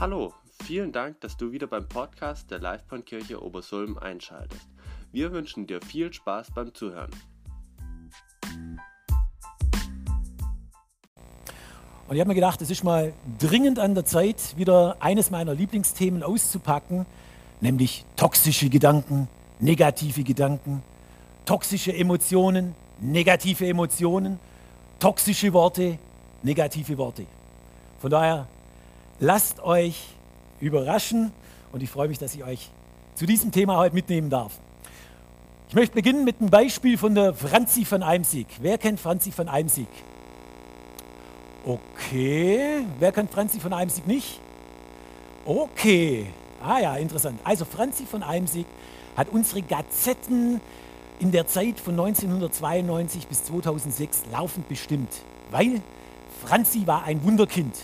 Hallo, vielen Dank, dass du wieder beim Podcast der Livebahnkirche Obersulm einschaltest. Wir wünschen dir viel Spaß beim Zuhören. Und ich habe mir gedacht, es ist mal dringend an der Zeit, wieder eines meiner Lieblingsthemen auszupacken, nämlich toxische Gedanken, negative Gedanken, toxische Emotionen, negative Emotionen, toxische Worte, negative Worte. Von daher lasst euch überraschen und ich freue mich, dass ich euch zu diesem Thema heute mitnehmen darf. Ich möchte beginnen mit einem Beispiel von der Franzi von Eimsig. Wer kennt Franzi von Eimsig? Okay, wer kennt Franzi von Eimsig nicht? Okay, ah ja, interessant. Also Franzi von Eimsig hat unsere Gazetten in der Zeit von 1992 bis 2006 laufend bestimmt, weil Franzi war ein Wunderkind.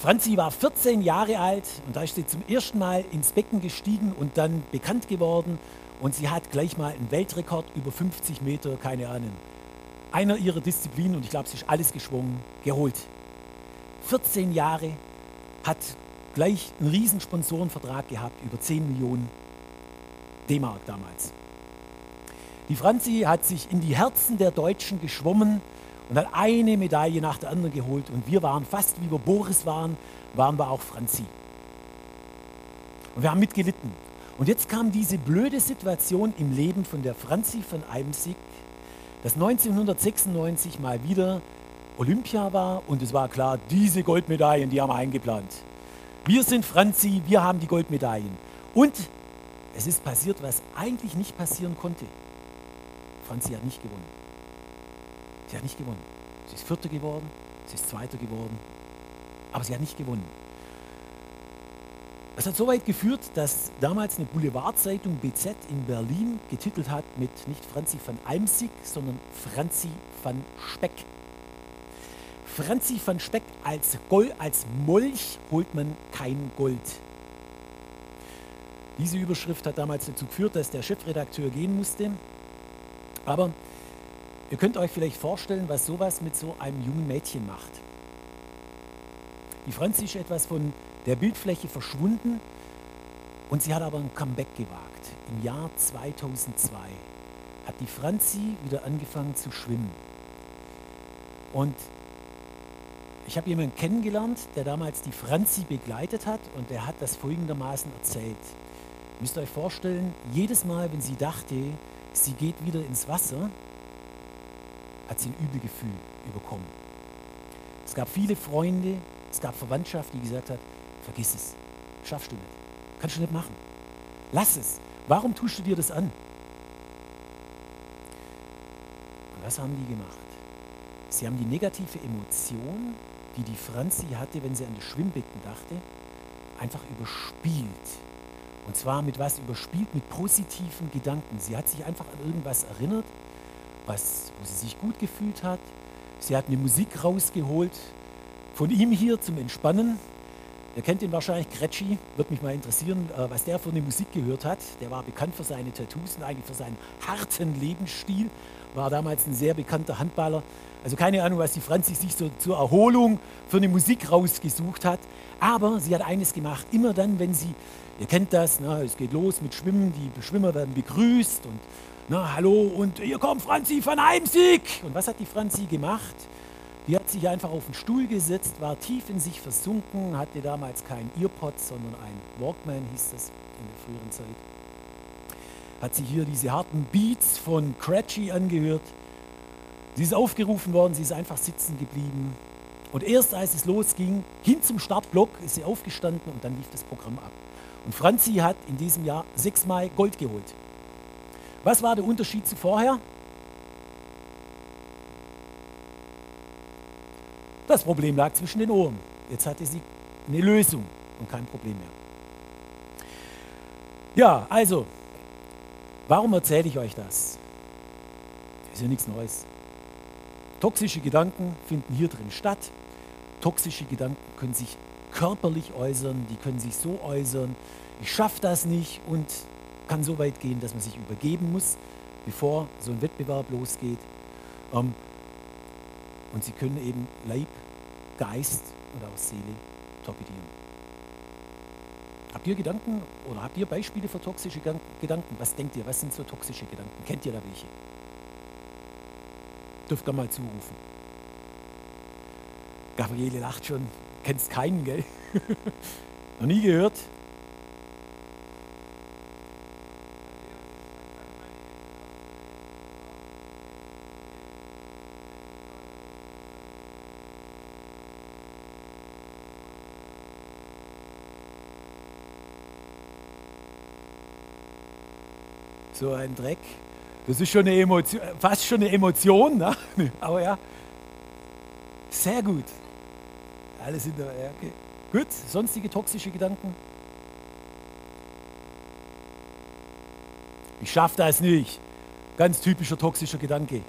Franzi war 14 Jahre alt und da ist sie zum ersten Mal ins Becken gestiegen und dann bekannt geworden und sie hat gleich mal einen Weltrekord über 50 Meter, keine Ahnung, einer ihrer Disziplinen und ich glaube, sie ist alles geschwungen, geholt. 14 Jahre hat gleich einen riesen Sponsorenvertrag gehabt, über 10 Millionen D-Mark damals. Die Franzi hat sich in die Herzen der Deutschen geschwommen und hat eine Medaille nach der anderen geholt. Und wir waren fast wie wir Boris waren, waren wir auch Franzi. Und wir haben mitgelitten. Und jetzt kam diese blöde Situation im Leben von der Franzi von Eimsig, dass 1996 mal wieder Olympia war und es war klar, diese Goldmedaillen, die haben wir eingeplant. Wir sind Franzi, wir haben die Goldmedaillen. Und es ist passiert, was eigentlich nicht passieren konnte. Franzi hat nicht gewonnen. Sie hat nicht gewonnen. Sie ist Vierter geworden, sie ist Zweiter geworden, aber sie hat nicht gewonnen. Es hat so weit geführt, dass damals eine Boulevardzeitung BZ in Berlin getitelt hat mit nicht Franzi van Eimsig, sondern Franzi van Speck. Franzi van Speck als, Gold, als Molch holt man kein Gold. Diese Überschrift hat damals dazu geführt, dass der Chefredakteur gehen musste. Aber ihr könnt euch vielleicht vorstellen, was sowas mit so einem jungen Mädchen macht. Die Franzi ist etwas von der Bildfläche verschwunden und sie hat aber ein Comeback gewagt. Im Jahr 2002 hat die Franzi wieder angefangen zu schwimmen. Und ich habe jemanden kennengelernt, der damals die Franzi begleitet hat und der hat das folgendermaßen erzählt. Ihr müsst euch vorstellen, jedes Mal, wenn sie dachte, sie geht wieder ins Wasser, hat sie ein Übelgefühl bekommen. Es gab viele Freunde, es gab Verwandtschaft, die gesagt hat, vergiss es, schaffst du nicht, kannst du nicht machen. Lass es. Warum tust du dir das an? Und was haben die gemacht? Sie haben die negative Emotion, die die Franzi hatte, wenn sie an das Schwimmbecken dachte, einfach überspielt. Und zwar mit was überspielt? Mit positiven Gedanken. Sie hat sich einfach an irgendwas erinnert, was, wo sie sich gut gefühlt hat. Sie hat eine Musik rausgeholt, von ihm hier zum Entspannen. Ihr kennt ihn wahrscheinlich, Kretschi, wird mich mal interessieren, äh, was der für eine Musik gehört hat. Der war bekannt für seine Tattoos und eigentlich für seinen harten Lebensstil. War damals ein sehr bekannter Handballer. Also keine Ahnung, was die Franzi sich so zur Erholung für eine Musik rausgesucht hat. Aber sie hat eines gemacht. Immer dann, wenn sie, ihr kennt das, na, es geht los mit Schwimmen, die Schwimmer werden begrüßt und na, hallo und hier kommt Franzi von Heimsieg. Und was hat die Franzi gemacht? Die hat sich einfach auf den Stuhl gesetzt, war tief in sich versunken, hatte damals kein Earpod, sondern ein Walkman, hieß das in der früheren Zeit. Hat sich hier diese harten Beats von Cratchy angehört. Sie ist aufgerufen worden, sie ist einfach sitzen geblieben. Und erst als es losging, hin zum Startblock, ist sie aufgestanden und dann lief das Programm ab. Und Franzi hat in diesem Jahr sechsmal Gold geholt. Was war der Unterschied zu vorher? Das Problem lag zwischen den Ohren. Jetzt hatte sie eine Lösung und kein Problem mehr. Ja, also, warum erzähle ich euch das? Das ist ja nichts Neues. Toxische Gedanken finden hier drin statt. Toxische Gedanken können sich körperlich äußern, die können sich so äußern, ich schaffe das nicht und kann so weit gehen, dass man sich übergeben muss, bevor so ein Wettbewerb losgeht. Ähm, und sie können eben Leib, Geist und auch Seele torpedieren. Habt ihr Gedanken oder habt ihr Beispiele für toxische Gedanken? Was denkt ihr? Was sind so toxische Gedanken? Kennt ihr da welche? Dürft ihr mal zurufen. Gabriele lacht schon. Kennst keinen, gell? Noch nie gehört? So ein Dreck. Das ist schon eine Emotion, fast schon eine Emotion, ne? aber ja. Sehr gut. Alles in der, okay. Gut, sonstige toxische Gedanken? Ich schaffe das nicht. Ganz typischer toxischer Gedanke.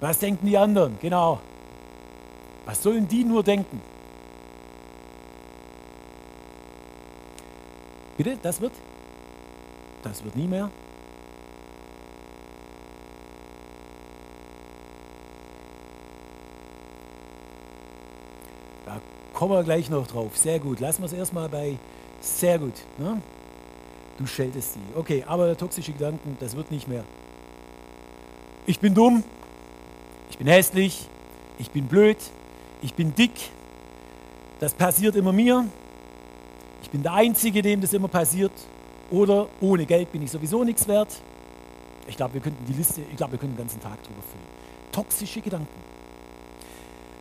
Was denken die anderen? Genau. Was sollen die nur denken? Bitte, das wird? Das wird nie mehr. Da kommen wir gleich noch drauf. Sehr gut. Lassen wir es erstmal bei sehr gut. Ne? Du scheltest sie. Okay, aber toxische Gedanken, das wird nicht mehr. Ich bin dumm. Ich bin hässlich. Ich bin blöd. Ich bin dick. Das passiert immer mir ich bin der Einzige, dem das immer passiert. Oder ohne Geld bin ich sowieso nichts wert. Ich glaube, wir könnten die Liste, ich glaube, wir können den ganzen Tag drüber füllen. Toxische Gedanken.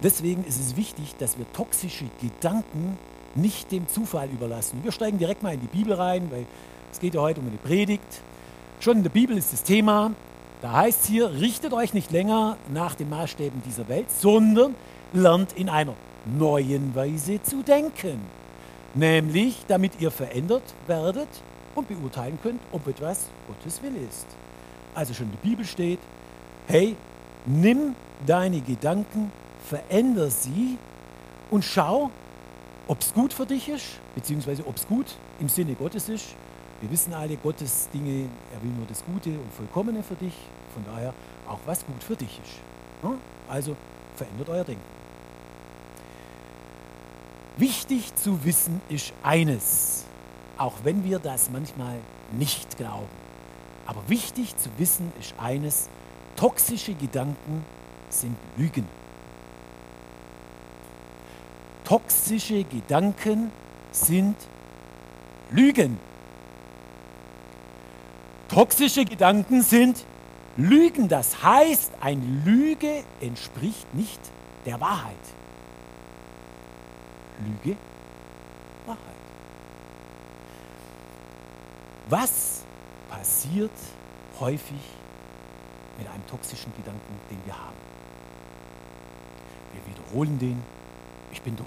Deswegen ist es wichtig, dass wir toxische Gedanken nicht dem Zufall überlassen. Wir steigen direkt mal in die Bibel rein, weil es geht ja heute um eine Predigt. Schon in der Bibel ist das Thema, da heißt es hier, richtet euch nicht länger nach den Maßstäben dieser Welt, sondern lernt in einer neuen Weise zu denken nämlich damit ihr verändert werdet und beurteilen könnt, ob etwas Gottes Wille ist. Also schon in der Bibel steht, hey, nimm deine Gedanken, veränder sie und schau, ob es gut für dich ist, beziehungsweise ob es gut im Sinne Gottes ist. Wir wissen alle, Gottes Dinge, er will nur das Gute und Vollkommene für dich, von daher auch was gut für dich ist. Also verändert euer Denken. Wichtig zu wissen ist eines, auch wenn wir das manchmal nicht glauben. Aber wichtig zu wissen ist eines, toxische Gedanken sind Lügen. Toxische Gedanken sind Lügen. Toxische Gedanken sind Lügen. Das heißt, eine Lüge entspricht nicht der Wahrheit. Lüge, Wahrheit. Was passiert häufig mit einem toxischen Gedanken, den wir haben? Wir wiederholen den, ich bin dumm.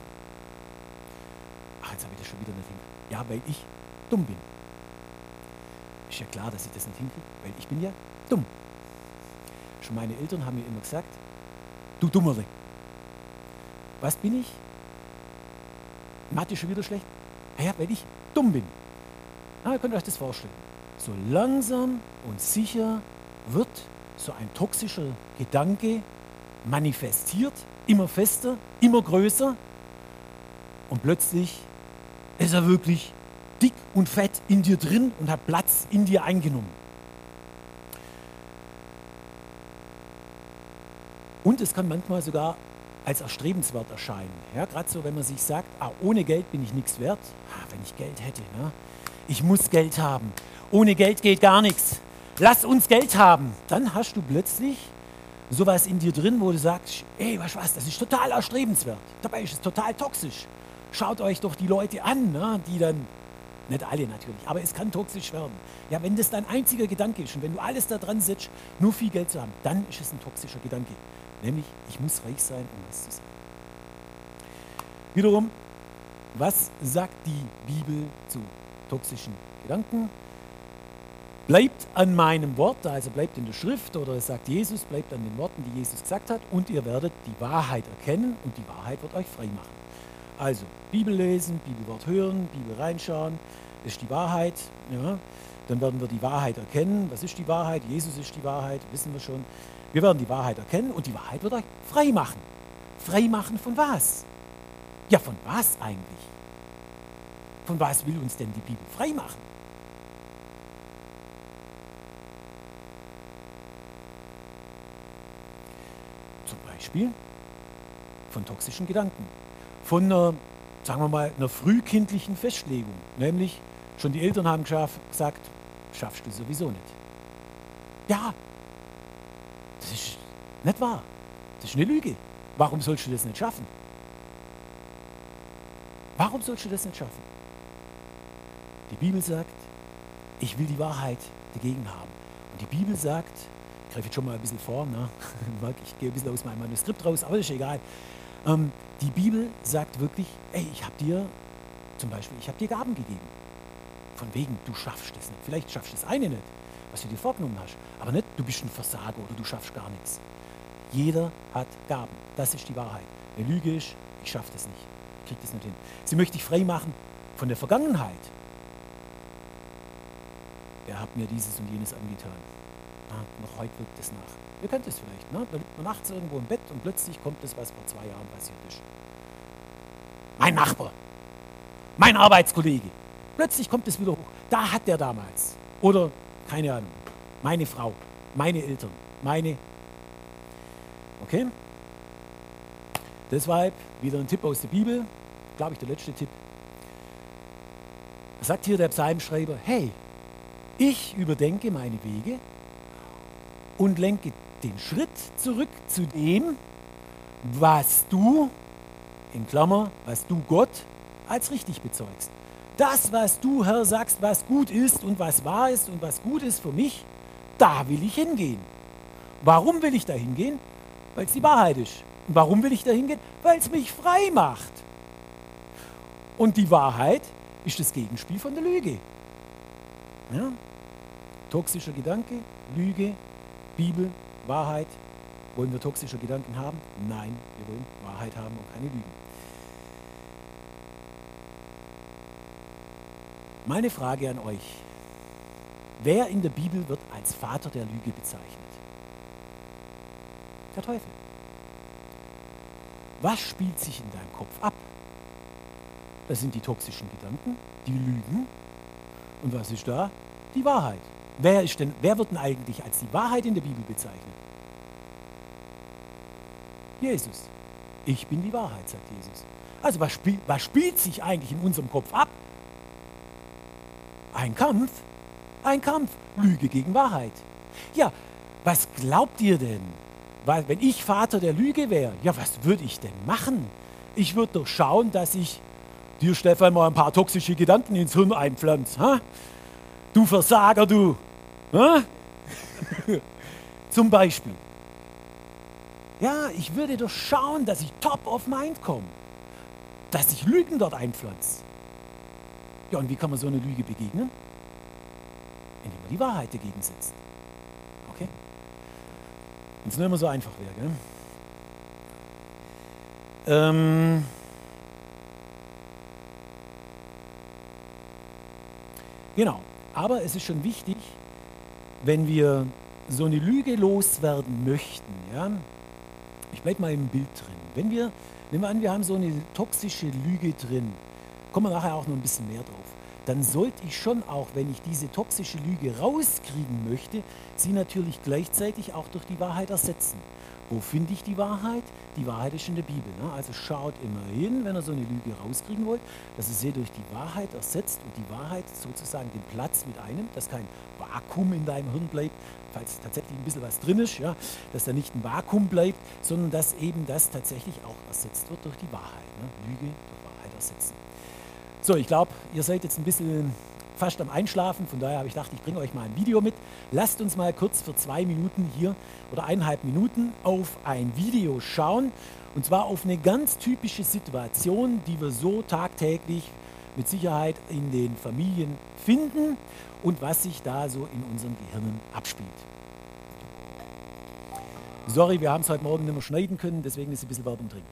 Ach, jetzt habe ich das schon wieder nicht hingekriegt. Ja, weil ich dumm bin. Ist ja klar, dass ich das nicht hinkriege, weil ich bin ja dumm. Schon meine Eltern haben mir immer gesagt, du Dummerle. Was bin ich? Mathe schon wieder schlecht? Naja, weil ich dumm bin. Na, ihr könnt euch das vorstellen. So langsam und sicher wird so ein toxischer Gedanke manifestiert, immer fester, immer größer und plötzlich ist er wirklich dick und fett in dir drin und hat Platz in dir eingenommen. Und es kann manchmal sogar als erstrebenswert erscheinen. Ja, Gerade so, wenn man sich sagt, ah, ohne Geld bin ich nichts wert. Ah, wenn ich Geld hätte, ne? ich muss Geld haben. Ohne Geld geht gar nichts. Lass uns Geld haben. Dann hast du plötzlich sowas in dir drin, wo du sagst, ey, was was, das ist total erstrebenswert. Dabei ist es total toxisch. Schaut euch doch die Leute an, ne? die dann, nicht alle natürlich, aber es kann toxisch werden. Ja, wenn das dein einziger Gedanke ist und wenn du alles da dran setzt, nur viel Geld zu haben, dann ist es ein toxischer Gedanke. Nämlich, ich muss reich sein, um was zu sein. Wiederum, was sagt die Bibel zu toxischen Gedanken? Bleibt an meinem Wort, also bleibt in der Schrift oder es sagt Jesus, bleibt an den Worten, die Jesus gesagt hat und ihr werdet die Wahrheit erkennen und die Wahrheit wird euch frei machen. Also Bibel lesen, Bibelwort hören, Bibel reinschauen, ist die Wahrheit. Ja. Dann werden wir die Wahrheit erkennen. Was ist die Wahrheit? Jesus ist die Wahrheit, wissen wir schon. Wir werden die Wahrheit erkennen und die Wahrheit wird euch frei machen. Frei machen von was? Ja, von was eigentlich? Von was will uns denn die Bibel frei machen? Zum Beispiel von toxischen Gedanken, von einer, sagen wir mal, einer frühkindlichen Festlegung, nämlich schon die Eltern haben gesagt, schaffst du sowieso nicht. Ja, nicht wahr. Das ist eine Lüge. Warum sollst du das nicht schaffen? Warum sollst du das nicht schaffen? Die Bibel sagt, ich will die Wahrheit dagegen haben. Und die Bibel sagt, ich greife jetzt schon mal ein bisschen vor, ne? ich gehe ein bisschen aus meinem Manuskript raus, aber ist egal. Ähm, die Bibel sagt wirklich, ey, ich habe dir zum Beispiel, ich habe dir Gaben gegeben. Von wegen, du schaffst es nicht. Vielleicht schaffst du das eine nicht, was du dir vorgenommen hast. Aber nicht, du bist ein Versager oder du schaffst gar nichts. Jeder hat Gaben. Das ist die Wahrheit. Eine Lüge ist, ich schaffe das nicht. Ich kriege das nicht hin. Sie möchte dich frei machen von der Vergangenheit. Der hat mir dieses und jenes angetan. Na, noch heute wirkt es nach. Ihr kennt es vielleicht. Ne? Da liegt man nachts irgendwo im Bett und plötzlich kommt das, was vor zwei Jahren passiert ist. Mein Nachbar, mein Arbeitskollege. Plötzlich kommt es wieder hoch. Da hat der damals. Oder, keine Ahnung, meine Frau, meine Eltern, meine. Okay? Deshalb wieder ein Tipp aus der Bibel, glaube ich, der letzte Tipp. Sagt hier der Psalmschreiber: Hey, ich überdenke meine Wege und lenke den Schritt zurück zu dem, was du, in Klammer, was du Gott als richtig bezeugst. Das, was du, Herr, sagst, was gut ist und was wahr ist und was gut ist für mich, da will ich hingehen. Warum will ich da hingehen? Weil es die Wahrheit ist. Und warum will ich da hingehen? Weil es mich frei macht. Und die Wahrheit ist das Gegenspiel von der Lüge. Ja? Toxischer Gedanke, Lüge, Bibel, Wahrheit. Wollen wir toxische Gedanken haben? Nein, wir wollen Wahrheit haben und keine Lügen. Meine Frage an euch. Wer in der Bibel wird als Vater der Lüge bezeichnet? Der Teufel. Was spielt sich in deinem Kopf ab? Das sind die toxischen Gedanken, die Lügen. Und was ist da? Die Wahrheit. Wer, ist denn, wer wird denn eigentlich als die Wahrheit in der Bibel bezeichnet? Jesus. Ich bin die Wahrheit, sagt Jesus. Also was, spiel, was spielt sich eigentlich in unserem Kopf ab? Ein Kampf. Ein Kampf. Lüge gegen Wahrheit. Ja, was glaubt ihr denn? Weil, wenn ich Vater der Lüge wäre, ja, was würde ich denn machen? Ich würde doch schauen, dass ich dir, Stefan, mal ein paar toxische Gedanken ins Hirn einpflanze. Ha? Du Versager, du. Zum Beispiel. Ja, ich würde doch schauen, dass ich top of mind komme. Dass ich Lügen dort einpflanze. Ja, und wie kann man so eine Lüge begegnen? Indem man die Wahrheit dagegen setzt. Es nur immer so einfach wäre? Ähm genau. Aber es ist schon wichtig, wenn wir so eine Lüge loswerden möchten, ja, ich bleibe mal im Bild drin. Wenn wir, nehmen wir an, wir haben so eine toxische Lüge drin, kommen wir nachher auch noch ein bisschen mehr drauf, dann sollte ich schon auch, wenn ich diese toxische Lüge rauskriegen möchte, sie natürlich gleichzeitig auch durch die Wahrheit ersetzen. Wo finde ich die Wahrheit? Die Wahrheit ist in der Bibel. Ne? Also schaut immer hin, wenn ihr so eine Lüge rauskriegen wollt, dass ihr sie durch die Wahrheit ersetzt und die Wahrheit sozusagen den Platz mit einem, dass kein Vakuum in deinem Hirn bleibt, falls tatsächlich ein bisschen was drin ist, ja, dass da nicht ein Vakuum bleibt, sondern dass eben das tatsächlich auch ersetzt wird durch die Wahrheit. Ne? Lüge durch Wahrheit ersetzen. So, ich glaube, ihr seid jetzt ein bisschen fast am Einschlafen. Von daher habe ich gedacht, ich bringe euch mal ein Video mit. Lasst uns mal kurz für zwei Minuten hier oder eineinhalb Minuten auf ein Video schauen. Und zwar auf eine ganz typische Situation, die wir so tagtäglich mit Sicherheit in den Familien finden und was sich da so in unseren Gehirnen abspielt. Sorry, wir haben es heute Morgen nicht mehr schneiden können, deswegen ist ein bisschen Werbung drin.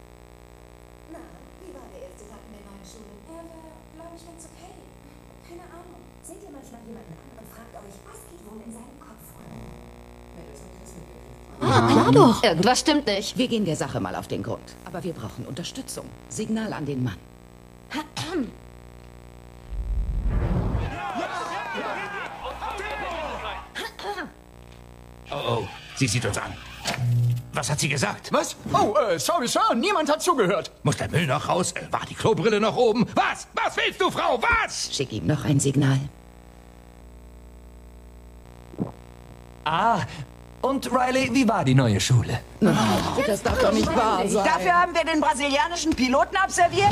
Klar doch. Irgendwas stimmt nicht. Wir gehen der Sache mal auf den Grund. Aber wir brauchen Unterstützung. Signal an den Mann. Oh, oh, sie sieht uns an. Was hat sie gesagt? Was? Oh, äh, sorry, Sir, niemand hat zugehört. Muss der Müll noch raus? Äh, war die Klobrille noch oben? Was? Was willst du, Frau? Was? Schick ihm noch ein Signal. Ah, und Riley, wie war die neue Schule? Das darf doch nicht wahr sein. Dafür haben wir den brasilianischen Piloten absolviert?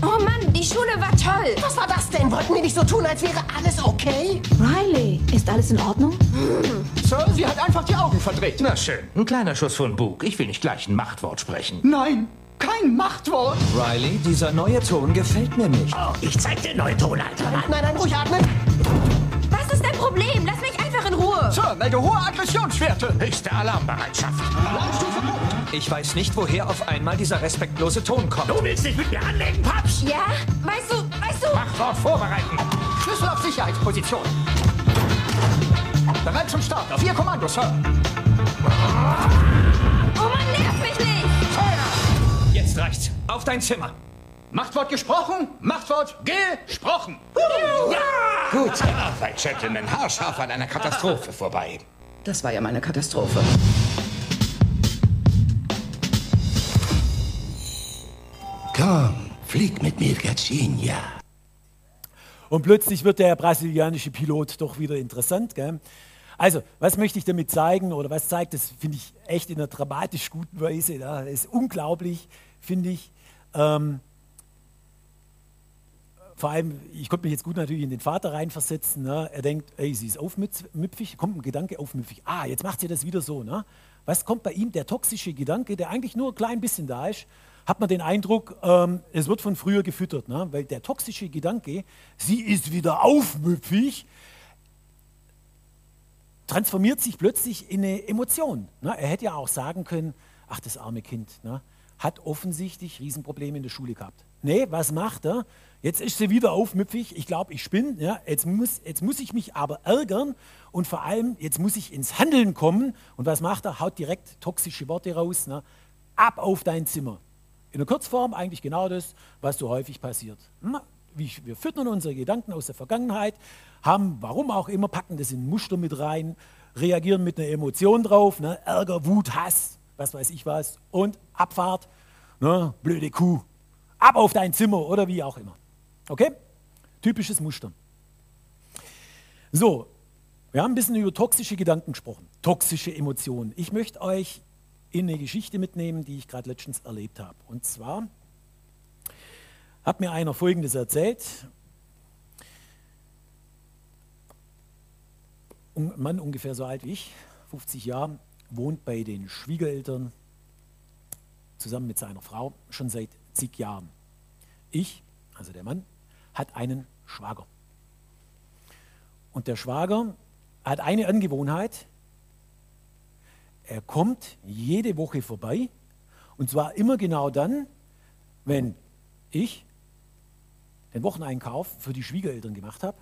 Oh Mann, die Schule war toll. Was war das denn? Wollten wir nicht so tun, als wäre alles okay? Riley, ist alles in Ordnung? Sir, sie hat einfach die Augen verdreht. Na schön, ein kleiner Schuss von Bug. Ich will nicht gleich ein Machtwort sprechen. Nein, kein Machtwort. Riley, dieser neue Ton gefällt mir nicht. Oh, ich zeig dir neuen Ton, Alter. Nein, nein, ruhig atmen. Was ist dein Problem? Lass mich einfach in Ruhe. Sir, melde hohe Aggressionswerte. Höchste Alarmbereitschaft. Ich weiß nicht, woher auf einmal dieser respektlose Ton kommt. Du willst dich mit mir anlegen, Paps? Ja? Weißt du, weißt du... Machtwort vorbereiten. Schlüssel auf Sicherheitsposition. Bereit zum Start. Auf Ihr Kommando, Sir. Jetzt reicht's. Auf dein Zimmer. Machtwort gesprochen, Machtwort gesprochen. Gute Arbeit, Gentlemen. Haarscharf an einer Katastrophe vorbei. Das war ja mal eine Katastrophe. Komm, flieg mit mir, Gacinia. Und plötzlich wird der brasilianische Pilot doch wieder interessant. Gell? Also, was möchte ich damit zeigen oder was zeigt das, finde ich echt in einer dramatisch guten Weise. Ja? Das ist unglaublich, finde ich. Ähm, vor allem, ich konnte mich jetzt gut natürlich in den Vater reinversetzen. Ne? Er denkt, ey, sie ist aufmüpfig, kommt ein Gedanke aufmüpfig. Ah, jetzt macht sie das wieder so. Ne? Was kommt bei ihm? Der toxische Gedanke, der eigentlich nur ein klein bisschen da ist, hat man den Eindruck, ähm, es wird von früher gefüttert. Ne? Weil der toxische Gedanke, sie ist wieder aufmüpfig, transformiert sich plötzlich in eine Emotion. Ne? Er hätte ja auch sagen können, ach, das arme Kind ne? Hat offensichtlich Riesenprobleme in der Schule gehabt. Nee, was macht er? Jetzt ist sie wieder aufmüpfig. Ich glaube, ich bin. Ja? Jetzt, muss, jetzt muss ich mich aber ärgern und vor allem, jetzt muss ich ins Handeln kommen. Und was macht er? Haut direkt toxische Worte raus. Ne? Ab auf dein Zimmer. In der Kurzform eigentlich genau das, was so häufig passiert. Hm? Wir füttern unsere Gedanken aus der Vergangenheit, haben, warum auch immer, packen das in Muster mit rein, reagieren mit einer Emotion drauf, ne? Ärger, Wut, Hass, was weiß ich was, und Abfahrt, ne? blöde Kuh, ab auf dein Zimmer oder wie auch immer. Okay? Typisches Muster. So, wir haben ein bisschen über toxische Gedanken gesprochen, toxische Emotionen. Ich möchte euch in eine Geschichte mitnehmen, die ich gerade letztens erlebt habe. Und zwar hat mir einer Folgendes erzählt. Ein Mann ungefähr so alt wie ich, 50 Jahre, wohnt bei den Schwiegereltern zusammen mit seiner Frau schon seit zig Jahren. Ich, also der Mann, hat einen Schwager. Und der Schwager hat eine Angewohnheit, er kommt jede Woche vorbei und zwar immer genau dann, wenn ich den Wocheneinkauf für die Schwiegereltern gemacht habe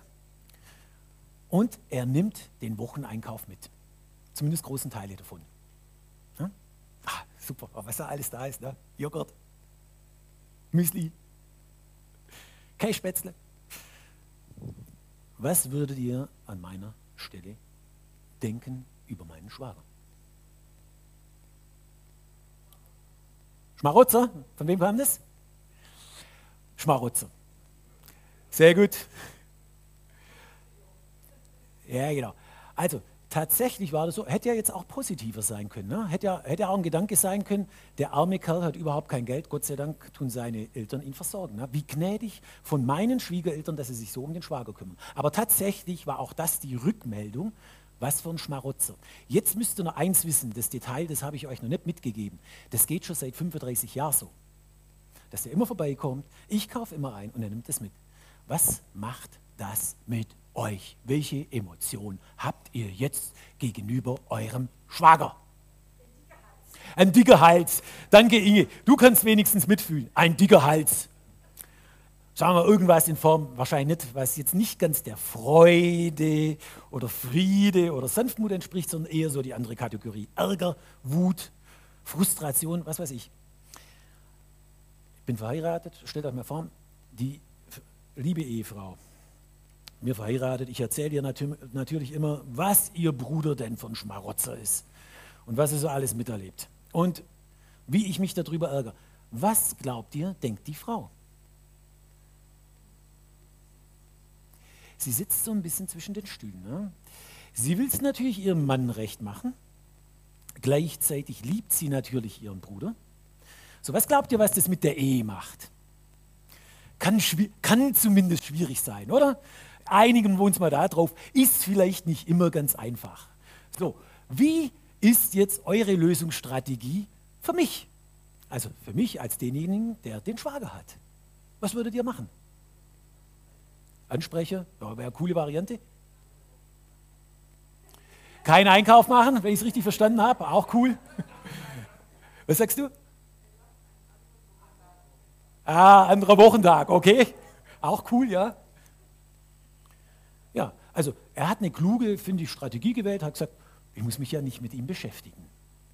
und er nimmt den Wocheneinkauf mit. Zumindest großen Teile davon. Ja? Ah, super, was da alles da ist. Ne? Joghurt, Müsli, Käsespätzle. Was würdet ihr an meiner Stelle denken über meinen Schwager? Schmarotzer? Von wem kam das? Schmarotzer. Sehr gut. Ja, genau. Also, tatsächlich war das so, hätte ja jetzt auch positiver sein können. Ne? Hätte, ja, hätte auch ein Gedanke sein können, der arme Kerl hat überhaupt kein Geld, Gott sei Dank tun seine Eltern ihn versorgen. Ne? Wie gnädig von meinen Schwiegereltern, dass sie sich so um den Schwager kümmern. Aber tatsächlich war auch das die Rückmeldung, was für ein Schmarotzer. Jetzt müsst ihr noch eins wissen, das Detail, das habe ich euch noch nicht mitgegeben. Das geht schon seit 35 Jahren so. Dass er immer vorbeikommt, ich kaufe immer ein und er nimmt es mit. Was macht das mit euch? Welche Emotion habt ihr jetzt gegenüber eurem Schwager? Ein dicker Hals. Danke, Inge. Du kannst wenigstens mitfühlen. Ein dicker Hals. sagen wir irgendwas in Form, wahrscheinlich nicht, was jetzt nicht ganz der Freude oder Friede oder Sanftmut entspricht, sondern eher so die andere Kategorie. Ärger, Wut, Frustration, was weiß ich. Ich bin verheiratet, stellt euch mal vor, die liebe Ehefrau, mir verheiratet, ich erzähle natür natürlich immer, was ihr Bruder denn von Schmarotzer ist und was er so alles miterlebt. Und wie ich mich darüber ärgere. Was glaubt ihr, denkt die Frau? Sie sitzt so ein bisschen zwischen den Stühlen. Ne? Sie will es natürlich ihrem Mann recht machen. Gleichzeitig liebt sie natürlich ihren Bruder. So, was glaubt ihr, was das mit der Ehe macht? Kann, kann zumindest schwierig sein, oder? Einigen wir uns mal darauf, ist vielleicht nicht immer ganz einfach. So, wie ist jetzt eure Lösungsstrategie für mich? Also für mich als denjenigen, der den Schwager hat. Was würdet ihr machen? Ansprecher, ja, wäre eine coole Variante. Keinen Einkauf machen, wenn ich es richtig verstanden habe, auch cool. Was sagst du? Ah, anderer Wochentag, okay. Auch cool, ja. Also er hat eine kluge, finde ich, Strategie gewählt, hat gesagt, ich muss mich ja nicht mit ihm beschäftigen.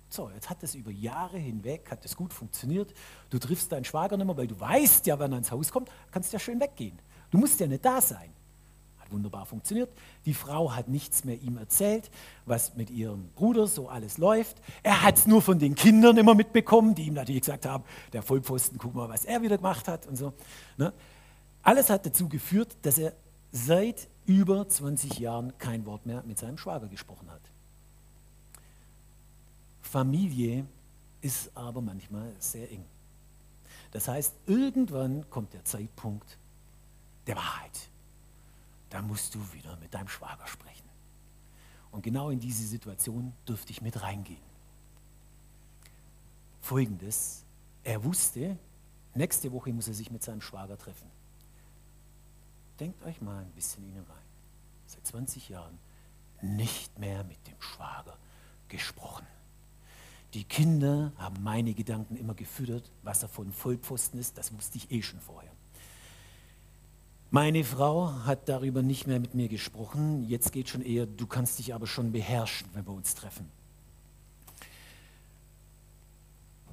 So, jetzt hat das über Jahre hinweg, hat das gut funktioniert. Du triffst deinen Schwager nicht mehr, weil du weißt ja, wenn er ins Haus kommt, kannst du ja schön weggehen. Du musst ja nicht da sein. Hat wunderbar funktioniert. Die Frau hat nichts mehr ihm erzählt, was mit ihrem Bruder so alles läuft. Er hat es nur von den Kindern immer mitbekommen, die ihm natürlich gesagt haben, der Vollpfosten, guck mal, was er wieder gemacht hat und so. Ne? Alles hat dazu geführt, dass er seit über 20 Jahren kein Wort mehr mit seinem Schwager gesprochen hat. Familie ist aber manchmal sehr eng. Das heißt, irgendwann kommt der Zeitpunkt, der Wahrheit. Da musst du wieder mit deinem Schwager sprechen. Und genau in diese Situation dürfte ich mit reingehen. Folgendes, er wusste, nächste Woche muss er sich mit seinem Schwager treffen. Denkt euch mal ein bisschen in ihn rein. Seit 20 Jahren nicht mehr mit dem Schwager gesprochen. Die Kinder haben meine Gedanken immer gefüttert, was er von Vollpfosten ist, das wusste ich eh schon vorher. Meine Frau hat darüber nicht mehr mit mir gesprochen. Jetzt geht schon eher, du kannst dich aber schon beherrschen, wenn wir uns treffen.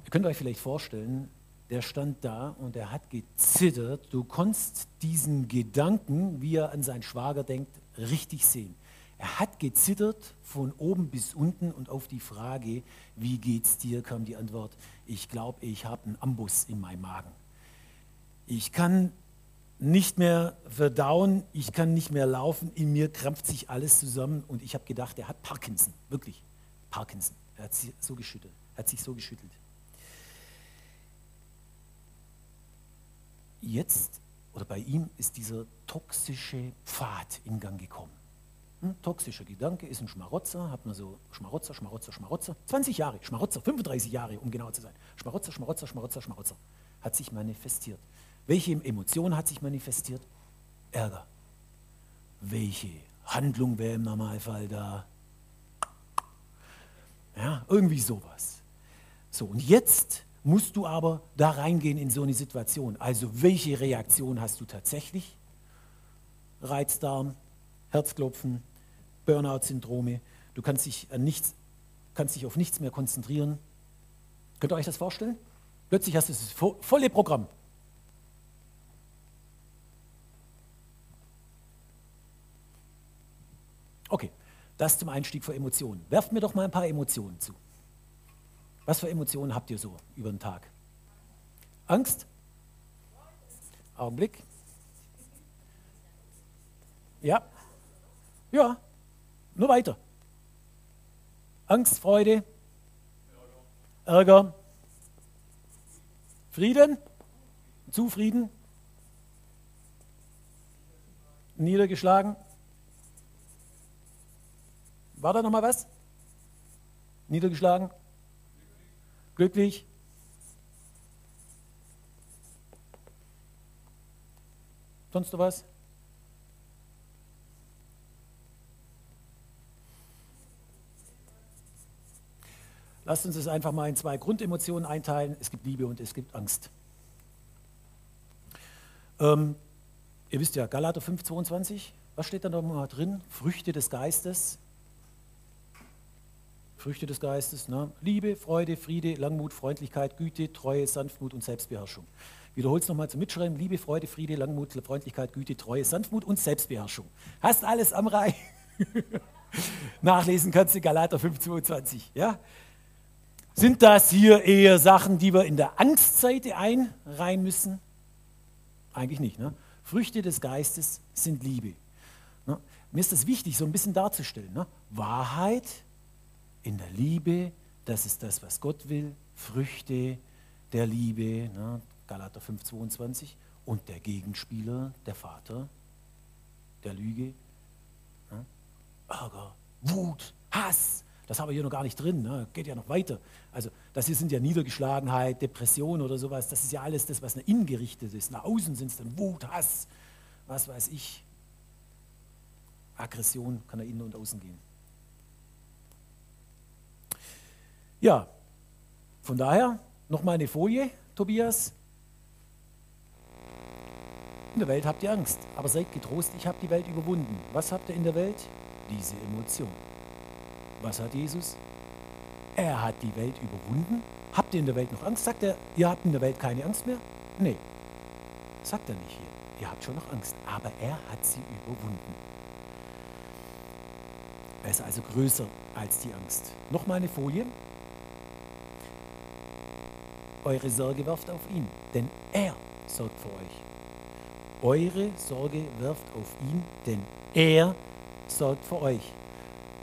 Ihr könnt euch vielleicht vorstellen, der stand da und er hat gezittert. Du konntest diesen Gedanken, wie er an seinen Schwager denkt, richtig sehen. Er hat gezittert von oben bis unten und auf die Frage, wie geht's dir, kam die Antwort, ich glaube, ich habe einen Ambus in meinem Magen. Ich kann nicht mehr verdauen, ich kann nicht mehr laufen, in mir krampft sich alles zusammen und ich habe gedacht, er hat Parkinson, wirklich Parkinson. Er hat sich so geschüttelt, hat sich so geschüttelt. Jetzt oder bei ihm ist dieser toxische Pfad in Gang gekommen. Hm, toxischer Gedanke ist ein Schmarotzer, hat man so Schmarotzer, Schmarotzer, Schmarotzer, 20 Jahre, Schmarotzer, 35 Jahre, um genau zu sein. Schmarotzer, Schmarotzer, Schmarotzer, Schmarotzer, hat sich manifestiert. Welche Emotion hat sich manifestiert? Ärger. Welche Handlung wäre im Normalfall da? Ja, irgendwie sowas. So, und jetzt musst du aber da reingehen in so eine Situation. Also, welche Reaktion hast du tatsächlich? Reizdarm, Herzklopfen, Burnout-Syndrome. Du kannst dich, an nichts, kannst dich auf nichts mehr konzentrieren. Könnt ihr euch das vorstellen? Plötzlich hast du das volle Programm. Okay, das zum Einstieg für Emotionen. Werft mir doch mal ein paar Emotionen zu. Was für Emotionen habt ihr so über den Tag? Angst? Augenblick. Ja. Ja. Nur weiter. Angst, Freude, Ärger, Frieden, Zufrieden, niedergeschlagen, war da noch mal was? Niedergeschlagen? Glücklich? Sonst noch was? Lasst uns es einfach mal in zwei Grundemotionen einteilen. Es gibt Liebe und es gibt Angst. Ähm, ihr wisst ja, Galater 5, 22, was steht da nochmal drin? Früchte des Geistes. Früchte des Geistes, ne? Liebe, Freude, Friede, Langmut, Freundlichkeit, Güte, Treue, Sanftmut und Selbstbeherrschung. Wiederhol's nochmal zum Mitschreiben. Liebe, Freude, Friede, Langmut, Freundlichkeit, Güte, Treue, Sanftmut und Selbstbeherrschung. Hast alles am Reihe. Nachlesen kannst du Galater 5,22. Ja? Sind das hier eher Sachen, die wir in der Angstseite einreihen müssen? Eigentlich nicht. Ne? Früchte des Geistes sind Liebe. Ne? Mir ist das wichtig, so ein bisschen darzustellen. Ne? Wahrheit in der Liebe, das ist das, was Gott will. Früchte der Liebe, ne? Galater 5,22. Und der Gegenspieler, der Vater der Lüge, ne? Ärger, Wut, Hass. Das haben wir hier noch gar nicht drin, ne? geht ja noch weiter. Also das hier sind ja Niedergeschlagenheit, Depression oder sowas. Das ist ja alles das, was nach innen gerichtet ist. Nach außen sind es dann Wut, Hass, was weiß ich. Aggression kann nach innen und außen gehen. Ja, von daher nochmal eine Folie, Tobias. In der Welt habt ihr Angst, aber seid getrost, ich habe die Welt überwunden. Was habt ihr in der Welt? Diese Emotion. Was hat Jesus? Er hat die Welt überwunden. Habt ihr in der Welt noch Angst? Sagt er, ihr habt in der Welt keine Angst mehr? Nee, sagt er nicht hier. Ihr habt schon noch Angst, aber er hat sie überwunden. Er ist also größer als die Angst. Nochmal eine Folie. Eure Sorge werft auf ihn, denn er sorgt für euch. Eure Sorge werft auf ihn, denn er sorgt für euch.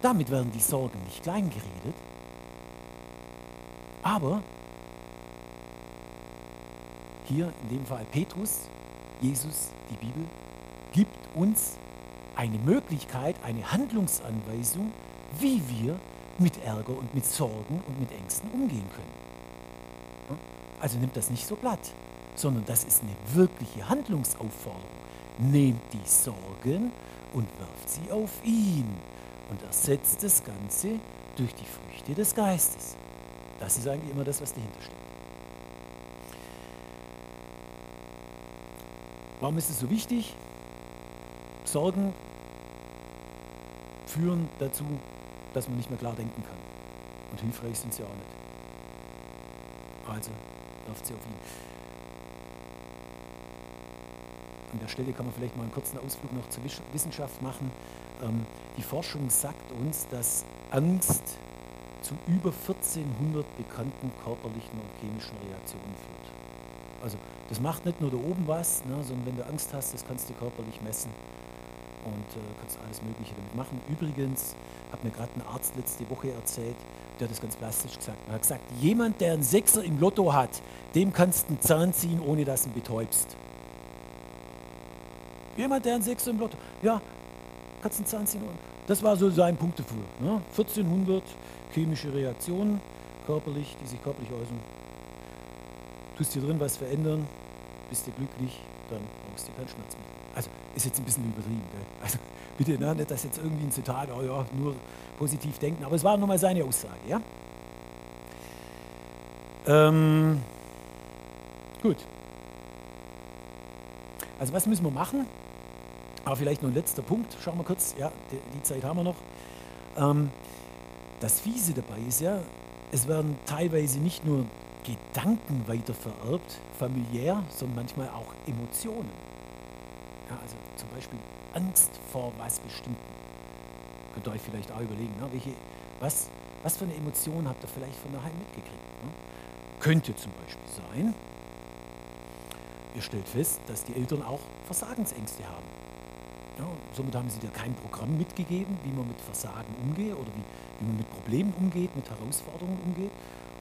Damit werden die Sorgen nicht klein geredet, aber hier in dem Fall Petrus, Jesus, die Bibel, gibt uns eine Möglichkeit, eine Handlungsanweisung, wie wir mit Ärger und mit Sorgen und mit Ängsten umgehen können. Also nimmt das nicht so platt, sondern das ist eine wirkliche Handlungsaufforderung. Nehmt die Sorgen und wirft sie auf ihn und ersetzt das Ganze durch die Früchte des Geistes. Das ist eigentlich immer das, was dahinter steht. Warum ist es so wichtig? Sorgen führen dazu, dass man nicht mehr klar denken kann. Und hilfreich sind sie auch nicht. Also wirft sie auf ihn. An der Stelle kann man vielleicht mal einen kurzen Ausflug noch zur Wissenschaft machen. Ähm, die Forschung sagt uns, dass Angst zu über 1400 bekannten körperlichen und chemischen Reaktionen führt. Also das macht nicht nur da oben was, ne, sondern wenn du Angst hast, das kannst du körperlich messen und äh, kannst alles Mögliche damit machen. Übrigens hat mir gerade ein Arzt letzte Woche erzählt, der hat das ganz plastisch gesagt. Er hat gesagt, jemand, der einen Sechser im Lotto hat, dem kannst du einen Zahn ziehen, ohne dass du ihn betäubst. Jemand, der einen Sechser im Lotto, ja, kannst du einen Zahn ziehen. Das war so sein Punkt dafür. Ne? 1400 chemische Reaktionen, körperlich, die sich körperlich äußern. Tust dir drin was verändern, bist du glücklich, dann brauchst du keinen Schmerz mehr. Also ist jetzt ein bisschen übertrieben. Gell? Also bitte ne, nicht, dass jetzt irgendwie ein Zitat, oh ja, nur positiv denken, aber es war nochmal seine Aussage. Ja? Ähm, gut. Also was müssen wir machen? Aber vielleicht noch ein letzter Punkt, schauen wir kurz, ja, die, die Zeit haben wir noch. Ähm, das Fiese dabei ist ja, es werden teilweise nicht nur Gedanken weiter vererbt, familiär, sondern manchmal auch Emotionen. Ja, also zum Beispiel Angst vor was Bestimmten. Könnt ihr euch vielleicht auch überlegen, ne? Welche, was, was für eine Emotion habt ihr vielleicht von daheim mitgekriegt? Ne? Könnte zum Beispiel sein, ihr stellt fest, dass die Eltern auch Versagensängste haben. Ja, somit haben sie dir kein Programm mitgegeben, wie man mit Versagen umgeht oder wie, wie man mit Problemen umgeht, mit Herausforderungen umgeht.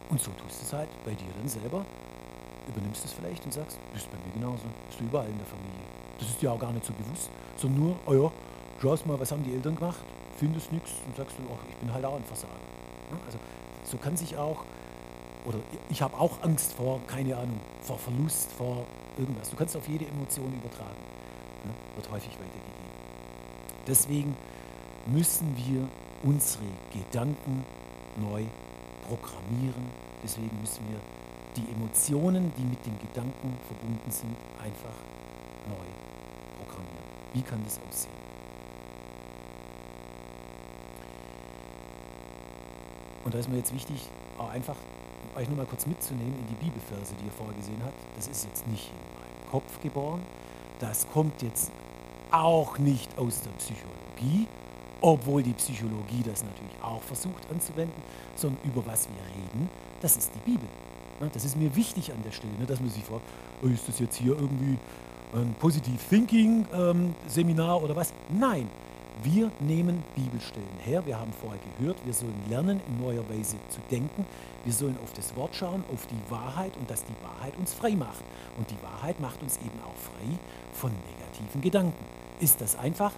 Und so tust du es halt bei dir dann selber, übernimmst es vielleicht und sagst, bist bei mir genauso, bist du überall in der Familie. Das ist dir auch gar nicht so bewusst, sondern nur, oh ja, schaust mal, was haben die Eltern gemacht, findest nichts und sagst du, oh, ich bin halt auch ein Versager. Also so kann sich auch, oder ich habe auch Angst vor, keine Ahnung, vor Verlust, vor irgendwas. Du kannst auf jede Emotion übertragen. Wird häufig weitergegeben. Deswegen müssen wir unsere Gedanken neu programmieren. Deswegen müssen wir die Emotionen, die mit den Gedanken verbunden sind, einfach neu programmieren. Wie kann das aussehen? Und da ist mir jetzt wichtig, auch einfach euch nur mal kurz mitzunehmen in die Bibelverse, die ihr vorher gesehen habt. Das ist jetzt nicht in meinem Kopf geboren. Das kommt jetzt auch nicht aus der Psychologie, obwohl die Psychologie das natürlich auch versucht anzuwenden, sondern über was wir reden, das ist die Bibel. Das ist mir wichtig an der Stelle, ne, dass man sich fragt, oh, ist das jetzt hier irgendwie ein Positive Thinking ähm, Seminar oder was? Nein, wir nehmen Bibelstellen her. Wir haben vorher gehört, wir sollen lernen, in neuer Weise zu denken. Wir sollen auf das Wort schauen, auf die Wahrheit und dass die Wahrheit uns frei macht. Und die Wahrheit macht uns eben auch frei von negativen Gedanken. Ist das einfach?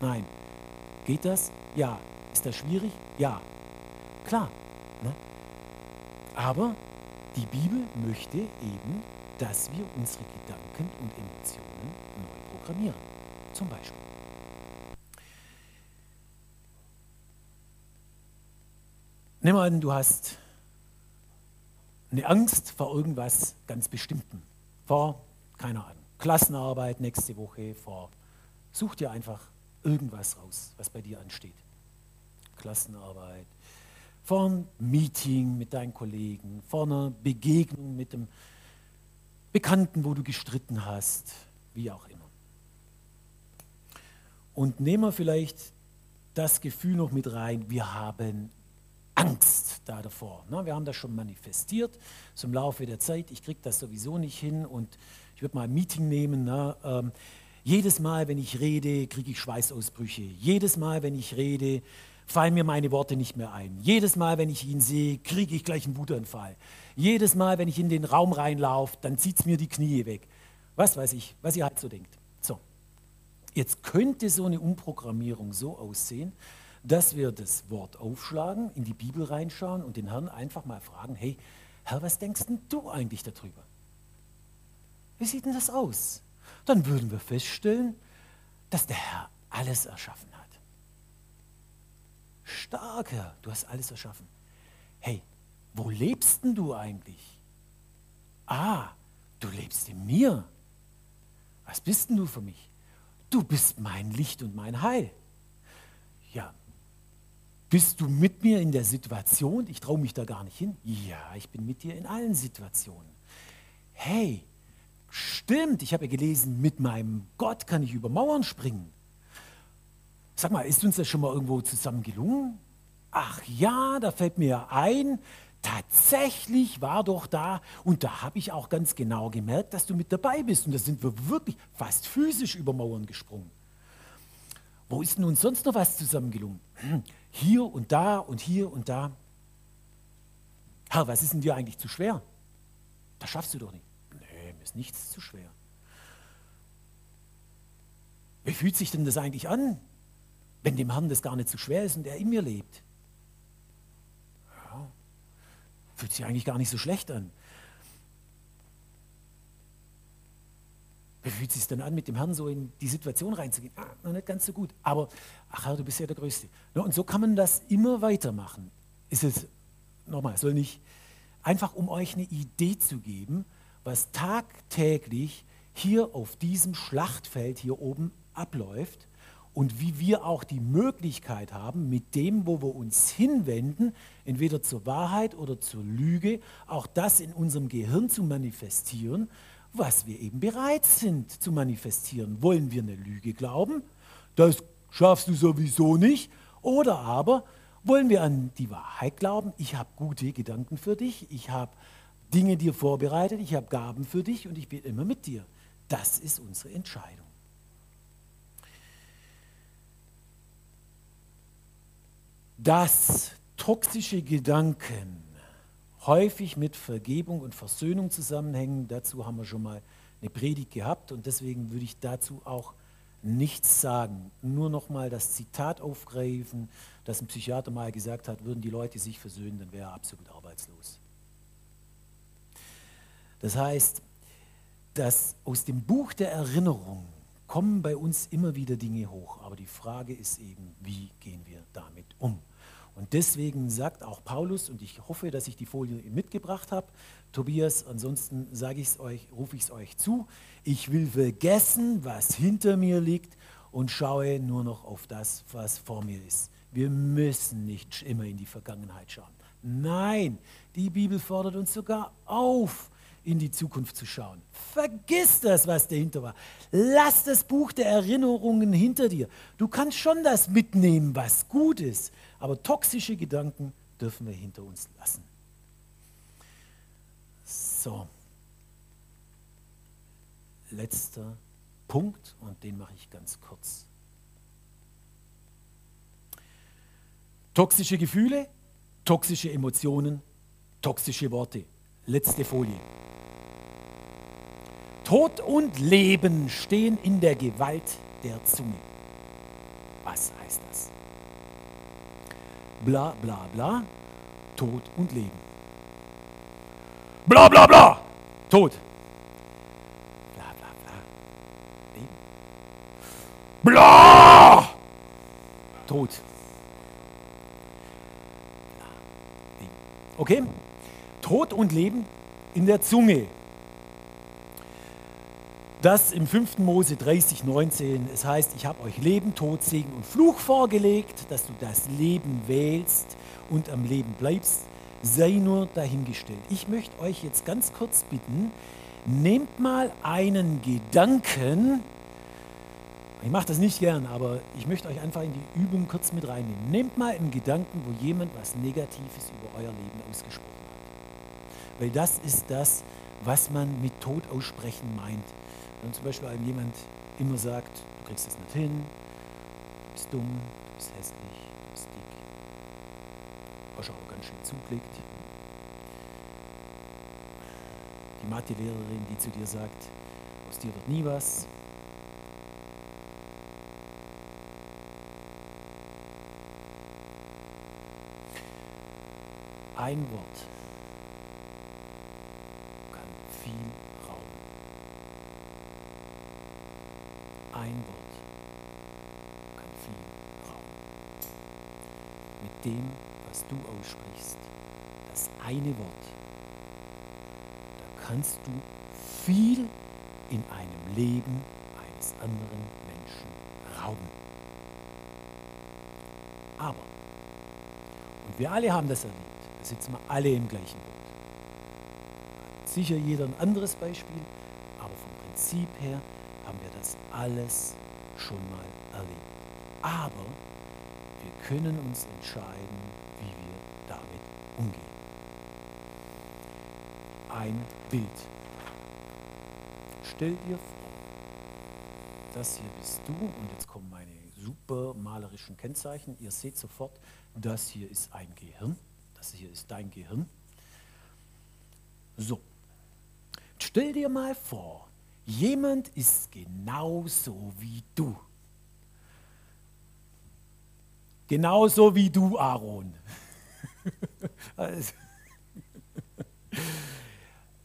Nein. Geht das? Ja. Ist das schwierig? Ja. Klar. Ne? Aber die Bibel möchte eben, dass wir unsere Gedanken und Emotionen neu programmieren. Zum Beispiel. Nimm an, du hast eine Angst vor irgendwas ganz Bestimmten. Vor, keine Ahnung, Klassenarbeit nächste Woche, vor, such dir einfach irgendwas raus, was bei dir ansteht. Klassenarbeit, vor einem Meeting mit deinen Kollegen, vor einer Begegnung mit dem Bekannten, wo du gestritten hast, wie auch immer. Und nehmen wir vielleicht das Gefühl noch mit rein, wir haben Angst da davor. Wir haben das schon manifestiert, im Laufe der Zeit. Ich kriege das sowieso nicht hin und ich würde mal ein Meeting nehmen. Ne? Ähm, jedes Mal, wenn ich rede, kriege ich Schweißausbrüche. Jedes Mal, wenn ich rede, fallen mir meine Worte nicht mehr ein. Jedes Mal, wenn ich ihn sehe, kriege ich gleich einen Wutanfall. Jedes Mal, wenn ich in den Raum reinlaufe, dann zieht es mir die Knie weg. Was weiß ich, was ihr halt so denkt. So, jetzt könnte so eine Umprogrammierung so aussehen, dass wir das Wort aufschlagen, in die Bibel reinschauen und den Herrn einfach mal fragen, hey, Herr, was denkst denn du eigentlich darüber? Wie sieht denn das aus? Dann würden wir feststellen, dass der Herr alles erschaffen hat. Stark, Herr, du hast alles erschaffen. Hey, wo lebst denn du eigentlich? Ah, du lebst in mir. Was bist denn du für mich? Du bist mein Licht und mein Heil. Ja, bist du mit mir in der Situation? Ich traue mich da gar nicht hin. Ja, ich bin mit dir in allen Situationen. Hey, stimmt, ich habe ja gelesen, mit meinem Gott kann ich über Mauern springen. Sag mal, ist uns das schon mal irgendwo zusammen gelungen? Ach ja, da fällt mir ein, tatsächlich war doch da und da habe ich auch ganz genau gemerkt, dass du mit dabei bist und da sind wir wirklich fast physisch über Mauern gesprungen. Wo ist nun sonst noch was zusammen gelungen? Hm, hier und da und hier und da. Herr, was ist denn dir eigentlich zu schwer? Das schaffst du doch nicht. Nee, mir ist nichts zu schwer. Wie fühlt sich denn das eigentlich an, wenn dem Herrn das gar nicht zu schwer ist und er in mir lebt? Ja, fühlt sich eigentlich gar nicht so schlecht an. Wie fühlt es sich denn an, mit dem Herrn so in die Situation reinzugehen? Ah, noch nicht ganz so gut. Aber, ach Herr, du bist ja der Größte. Und so kann man das immer weitermachen. Ist es, nochmal, soll nicht, einfach um euch eine Idee zu geben, was tagtäglich hier auf diesem Schlachtfeld hier oben abläuft und wie wir auch die Möglichkeit haben, mit dem, wo wir uns hinwenden, entweder zur Wahrheit oder zur Lüge, auch das in unserem Gehirn zu manifestieren was wir eben bereit sind zu manifestieren. Wollen wir eine Lüge glauben? Das schaffst du sowieso nicht. Oder aber wollen wir an die Wahrheit glauben? Ich habe gute Gedanken für dich, ich habe Dinge dir vorbereitet, ich habe Gaben für dich und ich bin immer mit dir. Das ist unsere Entscheidung. Dass toxische Gedanken häufig mit Vergebung und Versöhnung zusammenhängen. Dazu haben wir schon mal eine Predigt gehabt und deswegen würde ich dazu auch nichts sagen. Nur noch mal das Zitat aufgreifen, das ein Psychiater mal gesagt hat, würden die Leute sich versöhnen, dann wäre er absolut arbeitslos. Das heißt, dass aus dem Buch der Erinnerung kommen bei uns immer wieder Dinge hoch, aber die Frage ist eben, wie gehen wir damit um? Und deswegen sagt auch Paulus, und ich hoffe, dass ich die Folie mitgebracht habe, Tobias, ansonsten sage ich es euch, rufe ich es euch zu, ich will vergessen, was hinter mir liegt und schaue nur noch auf das, was vor mir ist. Wir müssen nicht immer in die Vergangenheit schauen. Nein, die Bibel fordert uns sogar auf, in die Zukunft zu schauen. Vergiss das, was dahinter war. Lass das Buch der Erinnerungen hinter dir. Du kannst schon das mitnehmen, was gut ist, aber toxische Gedanken dürfen wir hinter uns lassen. So. Letzter Punkt und den mache ich ganz kurz. Toxische Gefühle, toxische Emotionen, toxische Worte. Letzte Folie. Tod und Leben stehen in der Gewalt der Zunge. Was heißt das? Bla bla bla, Tod und Leben. Bla bla bla, Tod. Bla bla bla, Leben. Bla, Tod. Bla, Leben. Okay? Tod und Leben in der Zunge. Das im 5. Mose 30, 19. Es heißt, ich habe euch Leben, Tod, Segen und Fluch vorgelegt, dass du das Leben wählst und am Leben bleibst, sei nur dahingestellt. Ich möchte euch jetzt ganz kurz bitten, nehmt mal einen Gedanken, ich mache das nicht gern, aber ich möchte euch einfach in die Übung kurz mit reinnehmen. Nehmt mal einen Gedanken, wo jemand was Negatives über euer Leben ausgesprochen hat. Weil das ist das, was man mit Tod aussprechen meint. Wenn zum Beispiel einem jemand immer sagt, du kriegst es nicht hin, du bist dumm, du bist hässlich, du bist dick, hast auch ganz schön zugelegt. Die Mathelehrerin, die zu dir sagt, aus dir wird nie was. Ein Wort kann viel rauben. Ein Wort kann viel rauben. Mit dem, was du aussprichst, das eine Wort, da kannst du viel in einem Leben eines anderen Menschen rauben. Aber, und wir alle haben das erlebt, da sitzen wir alle im gleichen Boot. Sicher jeder ein anderes Beispiel, aber vom Prinzip her haben wir das alles schon mal erlebt. Aber wir können uns entscheiden, wie wir damit umgehen. Ein Bild. Stell dir vor, das hier bist du und jetzt kommen meine super malerischen Kennzeichen. Ihr seht sofort, das hier ist ein Gehirn. Das hier ist dein Gehirn. So, stell dir mal vor, jemand ist genauso wie du. Genauso wie du, Aaron. Also,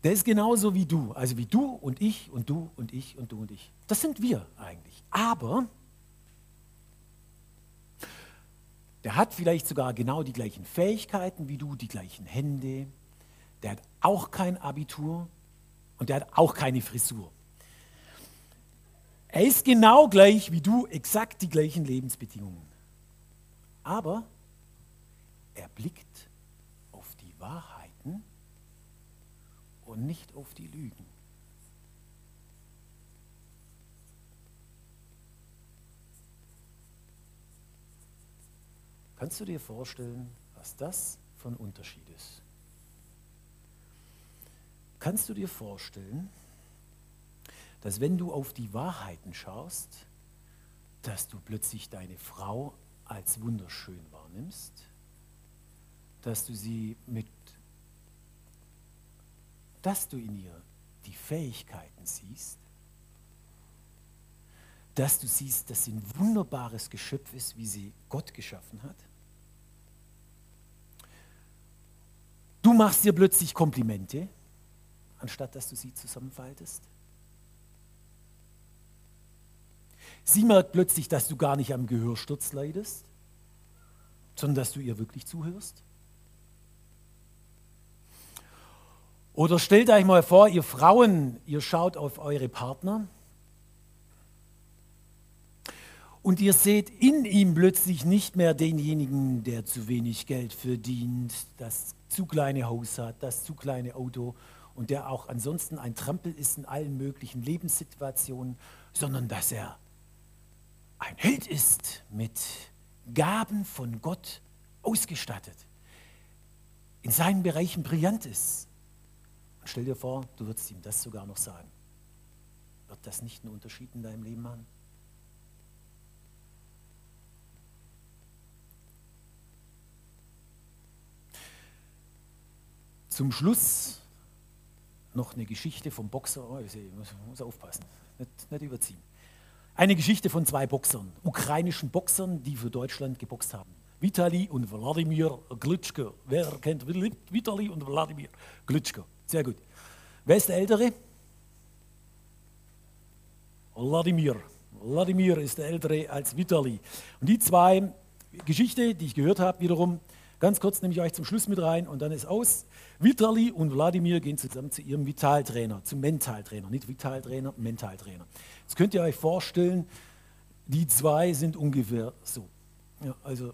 der ist genauso wie du. Also wie du und ich und du und ich und du und ich. Das sind wir eigentlich. Aber der hat vielleicht sogar genau die gleichen Fähigkeiten wie du, die gleichen Hände. Der hat auch kein Abitur und der hat auch keine Frisur. Er ist genau gleich wie du, exakt die gleichen Lebensbedingungen. Aber er blickt auf die Wahrheiten und nicht auf die Lügen. Kannst du dir vorstellen, was das für ein Unterschied ist? Kannst du dir vorstellen, dass wenn du auf die Wahrheiten schaust, dass du plötzlich deine Frau als wunderschön wahrnimmst, dass du sie mit, dass du in ihr die Fähigkeiten siehst, dass du siehst, dass sie ein wunderbares Geschöpf ist, wie sie Gott geschaffen hat. Du machst ihr plötzlich Komplimente, anstatt dass du sie zusammenfaltest. Sie merkt plötzlich, dass du gar nicht am Gehörsturz leidest. sondern dass du ihr wirklich zuhörst? Oder stellt euch mal vor, ihr Frauen, ihr schaut auf eure Partner und ihr seht in ihm plötzlich nicht mehr denjenigen, der zu wenig Geld verdient, das zu kleine Haus hat, das zu kleine Auto und der auch ansonsten ein Trampel ist in allen möglichen Lebenssituationen, sondern dass er ein Held ist mit Gaben von Gott ausgestattet, in seinen Bereichen brillant ist und stell dir vor, du würdest ihm das sogar noch sagen. Wird das nicht einen Unterschied in deinem Leben machen? Zum Schluss noch eine Geschichte vom Boxer. Oh, ich muss, aufpassen, nicht, nicht überziehen. Eine Geschichte von zwei Boxern, ukrainischen Boxern, die für Deutschland geboxt haben. Vitali und Wladimir Glitschko. Wer kennt Vitali und Wladimir Glitschko? Sehr gut. Wer ist der Ältere? Wladimir. Wladimir ist der Ältere als Vitali. Und die zwei Geschichte, die ich gehört habe, wiederum, ganz kurz nehme ich euch zum Schluss mit rein und dann ist aus. Vitali und Wladimir gehen zusammen zu ihrem Vitaltrainer, zum Mentaltrainer. Nicht Vitaltrainer, Mentaltrainer. Jetzt könnt ihr euch vorstellen, die zwei sind ungefähr so. Ja, also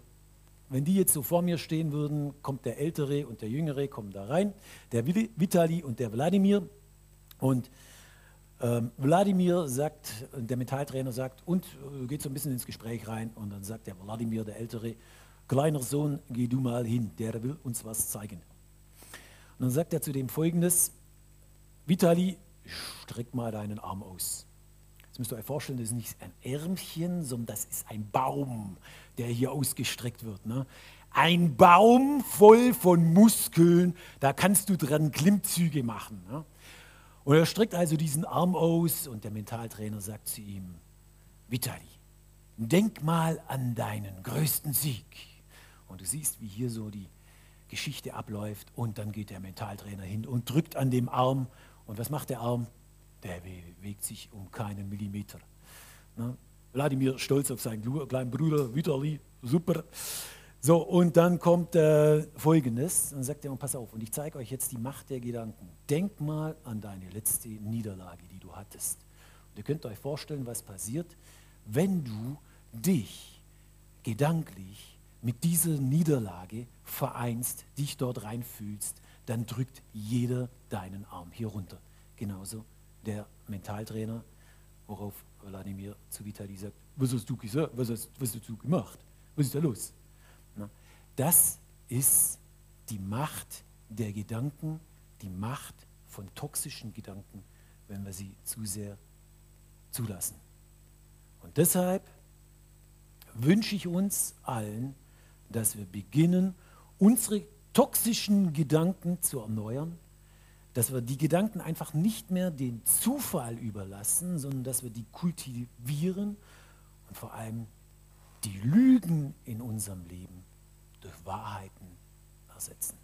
wenn die jetzt so vor mir stehen würden, kommt der Ältere und der Jüngere, kommen da rein, der Vitali und der Wladimir. Und ähm, Wladimir sagt, der Metalltrainer sagt, und äh, geht so ein bisschen ins Gespräch rein. Und dann sagt der Wladimir, der Ältere, kleiner Sohn, geh du mal hin, der will uns was zeigen. Und dann sagt er zu dem folgendes, Vitali, streck mal deinen Arm aus. Jetzt müsst ihr euch vorstellen, das ist nicht ein Ärmchen, sondern das ist ein Baum, der hier ausgestreckt wird. Ne? Ein Baum voll von Muskeln, da kannst du dran Klimmzüge machen. Ne? Und er streckt also diesen Arm aus und der Mentaltrainer sagt zu ihm, Vitali, denk mal an deinen größten Sieg. Und du siehst, wie hier so die Geschichte abläuft und dann geht der Mentaltrainer hin und drückt an dem Arm. Und was macht der Arm? der bewegt sich um keinen Millimeter. Ne? Wladimir stolz auf seinen kleinen Bruder Vitali, super. So, und dann kommt äh, Folgendes, dann sagt er, pass auf, und ich zeige euch jetzt die Macht der Gedanken. Denk mal an deine letzte Niederlage, die du hattest. Und ihr könnt euch vorstellen, was passiert, wenn du dich gedanklich mit dieser Niederlage vereinst, dich dort reinfühlst, dann drückt jeder deinen Arm hier runter. Genauso der Mentaltrainer, worauf Wladimir zu Vitali sagt, was hast du gesagt, was hast, was hast du gemacht, was ist da los? Das ist die Macht der Gedanken, die Macht von toxischen Gedanken, wenn wir sie zu sehr zulassen. Und deshalb wünsche ich uns allen, dass wir beginnen, unsere toxischen Gedanken zu erneuern, dass wir die Gedanken einfach nicht mehr dem Zufall überlassen, sondern dass wir die kultivieren und vor allem die Lügen in unserem Leben durch Wahrheiten ersetzen.